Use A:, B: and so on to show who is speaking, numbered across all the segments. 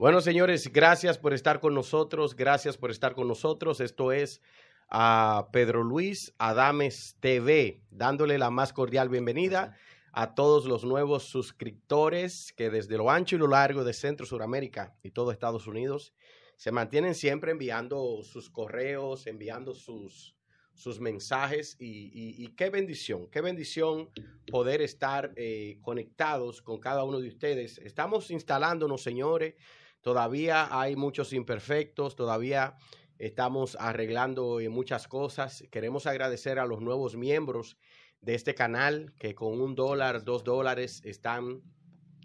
A: Bueno, señores, gracias por estar con nosotros, gracias por estar con nosotros. Esto es a Pedro Luis Adames TV, dándole la más cordial bienvenida a todos los nuevos suscriptores que desde lo ancho y lo largo de Centro Suramérica y todo Estados Unidos se mantienen siempre enviando sus correos, enviando sus, sus mensajes y, qué bendición, qué bendición poder estar eh, conectados con cada uno de ustedes. Estamos instalándonos, señores, todavía hay muchos imperfectos, todavía estamos arreglando eh, muchas cosas. Queremos agradecer a los nuevos miembros de este canal que con un dólar, dos dólares están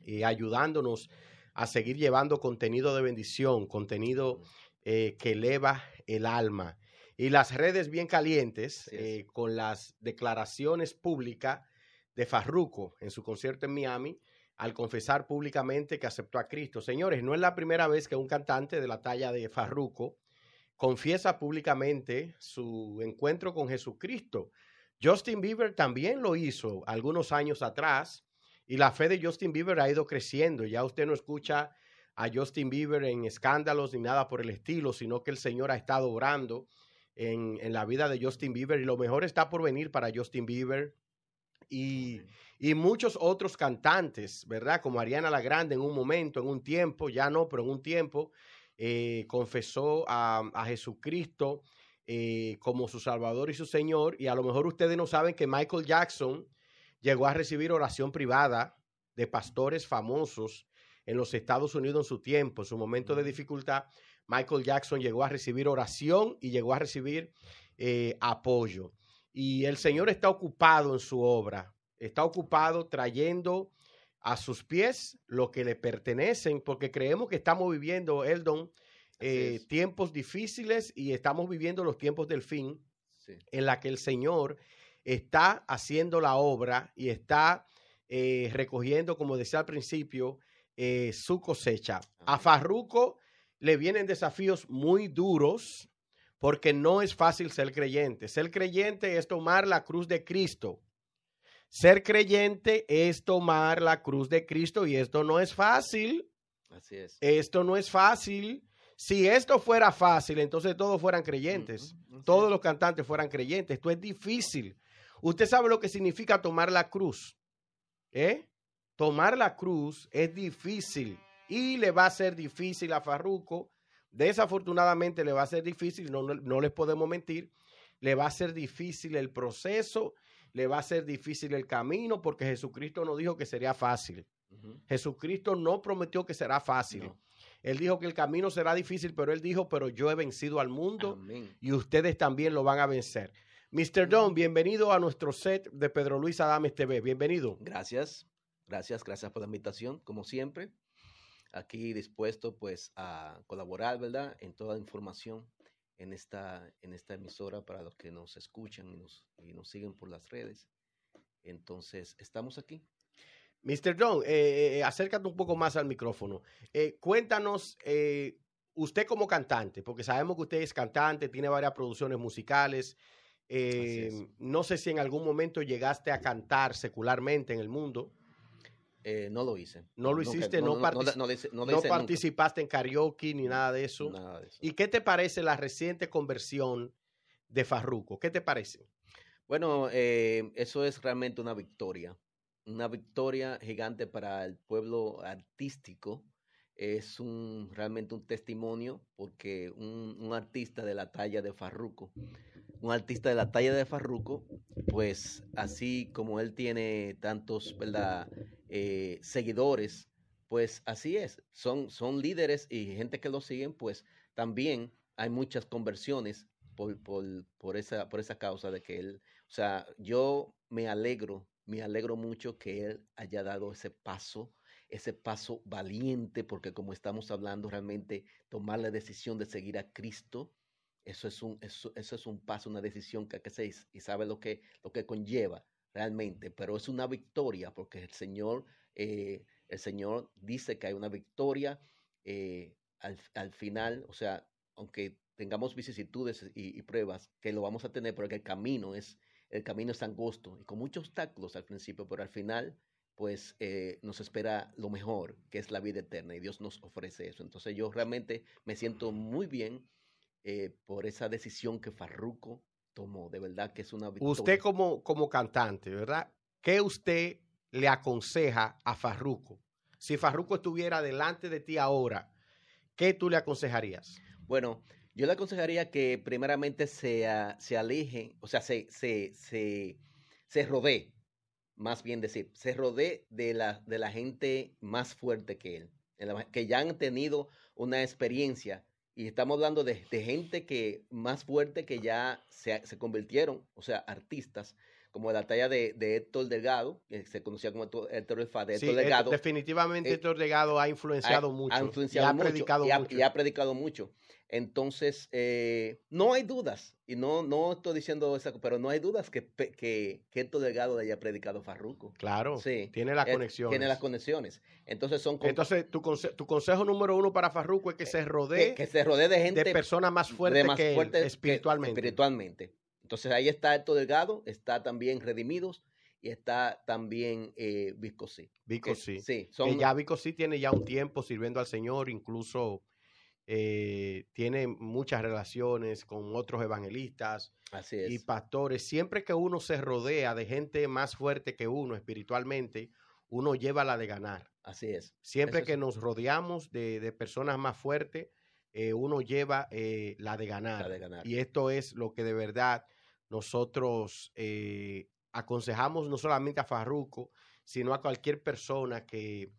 A: eh, ayudándonos a seguir llevando contenido de bendición, contenido que eleva el alma y las redes bien calientes eh, con las declaraciones públicas de Farruco en su concierto en Miami al confesar públicamente que aceptó a Cristo. Señores, no es la primera vez que un cantante de la talla de Farruco confiesa públicamente su encuentro con Jesucristo. Justin Bieber también lo hizo algunos años atrás y la fe de Justin Bieber ha ido creciendo. Ya usted no escucha a Justin Bieber en escándalos ni nada por el estilo, sino que el Señor ha estado orando en, la vida de Justin Bieber y lo mejor está por venir para Justin Bieber y, muchos otros cantantes, ¿verdad? Como Ariana La Grande en un momento, en un tiempo, ya no, pero en un tiempo, eh, confesó a, Jesucristo eh, como su Salvador y su Señor. Y a lo mejor ustedes no saben que Michael Jackson llegó a recibir oración privada de pastores famosos en los Estados Unidos en su tiempo, en su momento de dificultad. Michael Jackson llegó a recibir oración y llegó a recibir eh, apoyo. Y el Señor está ocupado en su obra, está ocupado trayendo a sus pies lo que le pertenecen, porque creemos que estamos viviendo, Eldon, eh, tiempos difíciles y estamos viviendo los tiempos del fin, en la que el Señor está haciendo la obra y está eh, recogiendo, como decía al principio, su cosecha. A Farruco le vienen desafíos muy duros porque no es fácil ser creyente. Ser creyente es tomar la cruz de Cristo. Ser creyente es tomar la cruz de Cristo y esto no es fácil.
B: Así es.
A: Esto no es fácil. Si esto fuera fácil, entonces todos fueran creyentes. Todos los cantantes fueran creyentes. Esto es difícil. Usted sabe lo que significa tomar la cruz. ¿Eh? Tomar la cruz es difícil y le va a ser difícil a Farruco. Desafortunadamente le va a ser difícil, no, no, les podemos mentir, le va a ser difícil el proceso, le va a ser difícil el camino, porque Jesucristo no dijo que sería fácil. Jesucristo no prometió que será fácil. Él dijo que el camino será difícil, pero él dijo, pero yo he vencido al mundo y ustedes también lo van a vencer. Mr. Don, bienvenido a nuestro set de Pedro Luis Adames TV. Bienvenido.
B: Gracias, gracias, gracias por la invitación, como siempre aquí dispuesto pues a colaborar, ¿verdad? En toda la información en esta, en esta emisora para los que nos escuchan y nos, y nos siguen por las redes. Entonces, estamos aquí.
A: Mr. John, eh, eh, acércate un poco más al micrófono. Eh, cuéntanos, usted como cantante, porque sabemos que usted es cantante, tiene varias producciones musicales. no sé si en algún momento llegaste a cantar secularmente en el mundo.
B: Eh, no lo hice.
A: No lo hiciste, no, participaste en karaoke ni nada de, eso. ¿Y qué te parece la reciente conversión de Farruco? ¿Qué te parece?
B: Bueno, eh, eso es realmente una victoria. Una victoria gigante para el pueblo artístico. Es un, realmente un testimonio porque un, un artista de la talla de Farruco un artista de la talla de Farruco, pues así como él tiene tantos ¿verdad? Eh, seguidores, pues así es, son, son líderes y gente que lo siguen, pues también hay muchas conversiones por, por, esa, por esa causa de que él, o sea, yo me alegro, me alegro mucho que él haya dado ese paso, ese paso valiente, porque como estamos hablando, realmente tomar la decisión de seguir a Cristo, eso es un, eso, es un paso, una decisión que hay que y sabe lo que, lo que conlleva realmente, pero es una victoria porque el Señor, eh, el Señor dice que hay una victoria eh, al, final, o sea, aunque tengamos vicisitudes y, pruebas, que lo vamos a tener, porque el camino es, el camino es angosto y con muchos obstáculos al principio, pero al final pues eh, nos espera lo mejor, que es la vida eterna, y Dios nos ofrece eso. Entonces yo realmente me siento muy bien eh, por esa decisión que Farruco tomó, de verdad que es una victoria.
A: Usted como, como cantante, ¿verdad? ¿Qué usted le aconseja a Farruco? Si Farruco estuviera delante de ti ahora, ¿qué tú le aconsejarías?
B: Bueno, yo le aconsejaría que primeramente se, se aleje, o sea, se, se, se, se rodee más bien decir, se rodee de la, de la gente más fuerte que él, que ya han tenido una experiencia. Y estamos hablando de, gente que más fuerte que ya se, se convirtieron, o sea, artistas, como la talla de, de, Héctor Delgado, que se conocía como Héctor el de Héctor Delgado.
A: Definitivamente eh, Héctor Delgado ha influenciado mucho. Ha influenciado y ha mucho, predicado
B: mucho. y ha predicado mucho. Entonces, eh, no hay dudas, y no, no estoy diciendo eso, pero no hay dudas que, que, que Héctor Delgado haya predicado Farruco.
A: Claro, sí, tiene las conexiones.
B: Tiene las conexiones. Entonces, son
A: Entonces tu, tu consejo número uno para Farruco es que se rodee,
B: que, se rodee de gente
A: de personas más fuertes que espiritualmente.
B: espiritualmente. Entonces, ahí está Héctor Delgado, está también Redimidos, y está también eh, Viscosí.
A: Viscosí. Sí, son... ya Viscosí tiene ya un tiempo sirviendo al Señor, incluso eh, tiene muchas relaciones con otros evangelistas y pastores. Siempre que uno se rodea de gente más fuerte que uno espiritualmente, uno lleva la de ganar.
B: Así es.
A: Siempre que nos rodeamos de, personas más fuertes, eh, uno lleva eh, la, de ganar. Y esto es lo que de verdad nosotros aconsejamos no solamente a Farruco, sino a cualquier persona que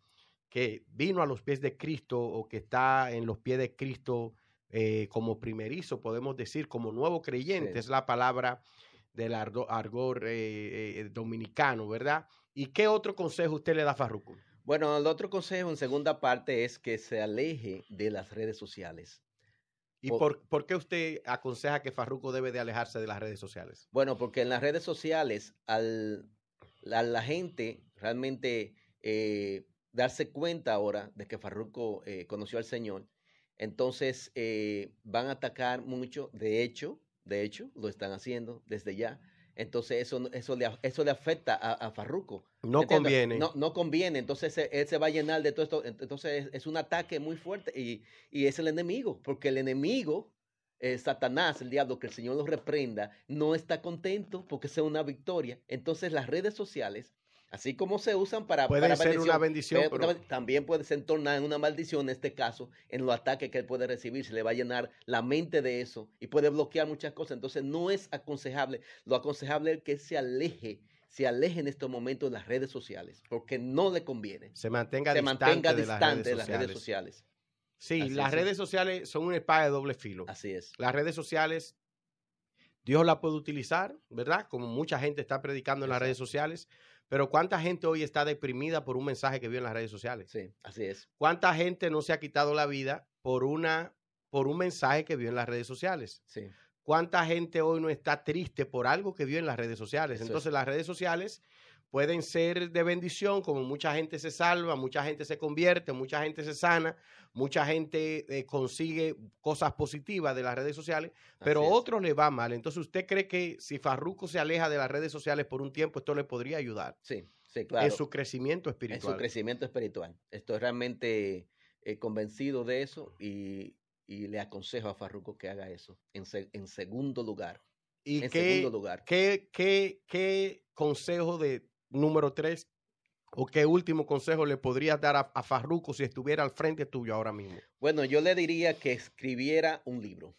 A: que vino a los pies de Cristo o que está en los pies de Cristo eh, como primerizo, podemos decir, como nuevo creyente, es la palabra del argor eh, eh, dominicano, ¿verdad? ¿Y qué otro consejo usted le da a Farruko?
B: Bueno, el otro consejo en segunda parte es que se aleje de las redes sociales.
A: ¿Y por, por, qué usted aconseja que Farruko debe de alejarse de las redes sociales?
B: Bueno, porque en las redes sociales al, a la gente realmente darse cuenta ahora de que Farruco eh, conoció al Señor, entonces eh, van a atacar mucho, de hecho, de hecho, lo están haciendo desde ya. Entonces eso, eso, le, eso le afecta a, Farruco.
A: No conviene.
B: No, no conviene. Entonces él se va a llenar de todo esto. Entonces es, un ataque muy fuerte y, y, es el enemigo, porque el enemigo, eh, Satanás, el diablo, que el Señor lo reprenda, no está contento porque sea una victoria. Entonces las redes sociales Así como se usan para,
A: puede ser una bendición,
B: también puede ser tornar en una maldición en este caso, en los ataques que él puede recibir, se le va a llenar la mente de eso y puede bloquear muchas cosas. Entonces no es aconsejable, lo aconsejable es que se aleje, se aleje en estos momentos de las redes sociales, porque no le conviene.
A: Se mantenga, se distante, mantenga distante
B: de, las redes sociales.
A: Sí, las redes sociales son una espada de doble filo.
B: Así es.
A: Las redes sociales, Dios la puede utilizar, ¿verdad? Como mucha gente está predicando en las redes sociales, pero ¿cuánta gente hoy está deprimida por un mensaje que vio en las redes sociales?
B: Sí, así es.
A: ¿Cuánta gente no se ha quitado la vida por, una, por un mensaje que vio en las redes sociales?
B: Sí.
A: ¿Cuánta gente hoy no está triste por algo que vio en las redes sociales? Entonces las redes sociales pueden ser de bendición, como mucha gente se salva, mucha gente se convierte, mucha gente se sana, mucha gente eh, consigue cosas positivas de las redes sociales, pero a otros le va mal. Entonces, ¿usted cree que si Farruco se aleja de las redes sociales por un tiempo, esto le podría ayudar?
B: Sí, sí, claro.
A: En su crecimiento espiritual.
B: En su crecimiento espiritual. Estoy realmente eh, convencido de eso y, le aconsejo a Farruco que haga eso en, en segundo lugar.
A: ¿Y en segundo lugar. ¿qué, qué, qué consejo de número tres, ¿O qué último consejo le podrías dar a, Farruco si estuviera al frente tuyo ahora mismo?
B: Bueno, yo le diría que escribiera un libro.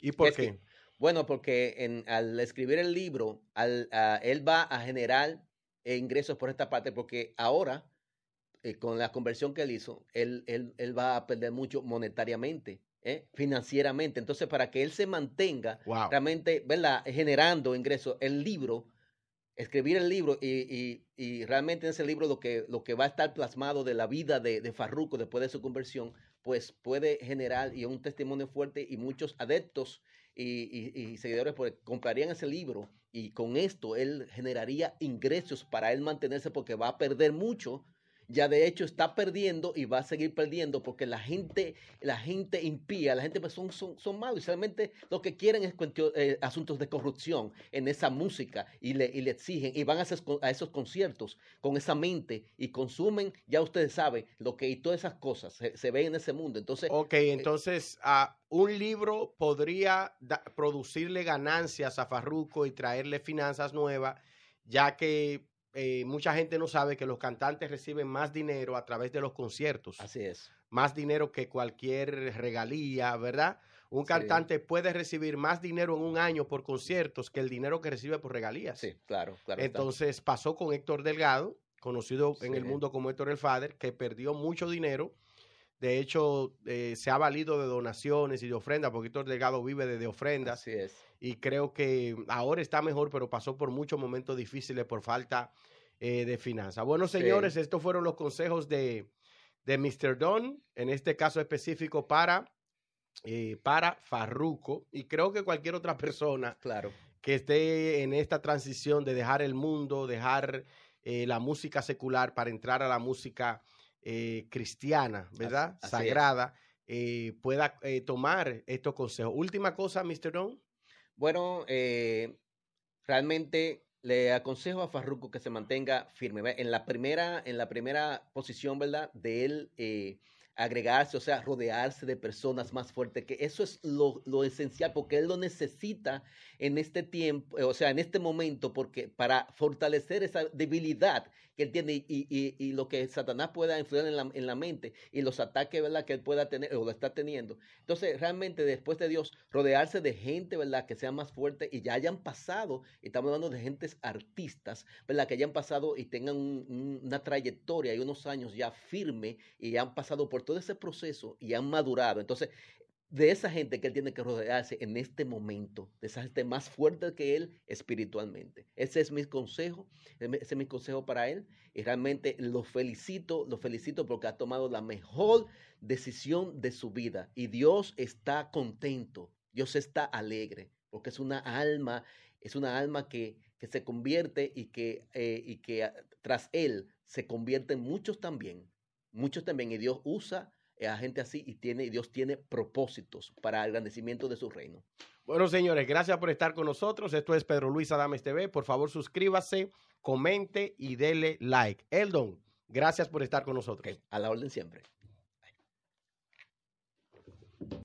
A: ¿Y por qué?
B: bueno, porque en, al escribir el libro, al, él va a generar ingresos por esta parte, porque ahora, eh, con la conversión que él hizo, él, él, él va a perder mucho monetariamente. ¿eh? financieramente. Entonces, para que él se mantenga realmente ¿verdad? generando ingresos, el libro escribir el libro y, realmente en ese libro lo que, lo que va a estar plasmado de la vida de, de Farruco después de su conversión, pues puede generar y un testimonio fuerte y muchos adeptos y, seguidores pues, comprarían ese libro y con esto él generaría ingresos para él mantenerse porque va a perder mucho ya de hecho está perdiendo y va a seguir perdiendo porque la gente, la gente impía, la gente pues son, son, son malos y solamente lo que quieren es eh, asuntos de corrupción en esa música y le, y le exigen y van a, a, esos conciertos con esa mente y consumen, ya ustedes saben, lo que y todas esas cosas se, se ven en ese mundo. Entonces,
A: ok, eh, entonces a un libro podría producirle ganancias a Farruco y traerle finanzas nuevas, ya que eh, mucha gente no sabe que los cantantes reciben más dinero a través de los conciertos.
B: Así es.
A: Más dinero que cualquier regalía, ¿verdad? Un cantante puede recibir más dinero en un año por conciertos que el dinero que recibe por regalías.
B: Sí, claro, claro.
A: Entonces pasó con Héctor Delgado, conocido en el mundo como Héctor el Father, que perdió mucho dinero. De hecho, eh, se ha valido de donaciones y de ofrendas, porque Héctor Delgado vive de, de ofrendas.
B: Así es
A: y creo que ahora está mejor, pero pasó por muchos momentos difíciles por falta eh, de finanzas. Bueno, señores, estos fueron los consejos de, de Mr. Don, en este caso específico para, eh, para Farruco, y creo que cualquier otra persona
B: claro.
A: que esté en esta transición de dejar el mundo, dejar la música secular para entrar a la música cristiana, ¿verdad? Sagrada, pueda tomar estos consejos. Última cosa, Mr. Don.
B: Bueno, eh, realmente le aconsejo a Farruko que se mantenga firme. En la primera, en la primera posición, ¿verdad? De él eh, agregarse, o sea, rodearse de personas más fuertes, que eso es lo, lo, esencial, porque él lo necesita en este tiempo, o sea, en este momento, porque para fortalecer esa debilidad que él tiene y, y, y lo que Satanás pueda influir en la, en la, mente y los ataques, ¿verdad?, que él pueda tener o lo está teniendo. Entonces, realmente, después de Dios, rodearse de gente, ¿verdad?, que sea más fuerte y ya hayan pasado, estamos hablando de gentes artistas, ¿verdad?, que hayan pasado y tengan una trayectoria y unos años ya firme y han pasado por todo ese proceso y han madurado. Entonces, de esa gente que él tiene que rodearse en este momento, de esa gente más fuerte que él espiritualmente. Ese es mi consejo, ese es mi consejo para él y realmente lo felicito, lo felicito porque ha tomado la mejor decisión de su vida y Dios está contento, Dios está alegre porque es una alma, es una alma que, que se convierte y que, eh, y que tras él se convierten muchos también, muchos también y Dios usa a gente así y tiene, Dios tiene propósitos para el agradecimiento de su reino.
A: Bueno, señores, gracias por estar con nosotros. Esto es Pedro Luis Adames TV. Por favor, suscríbase, comente y dele like. Eldon, gracias por estar con nosotros.
B: a la orden siempre.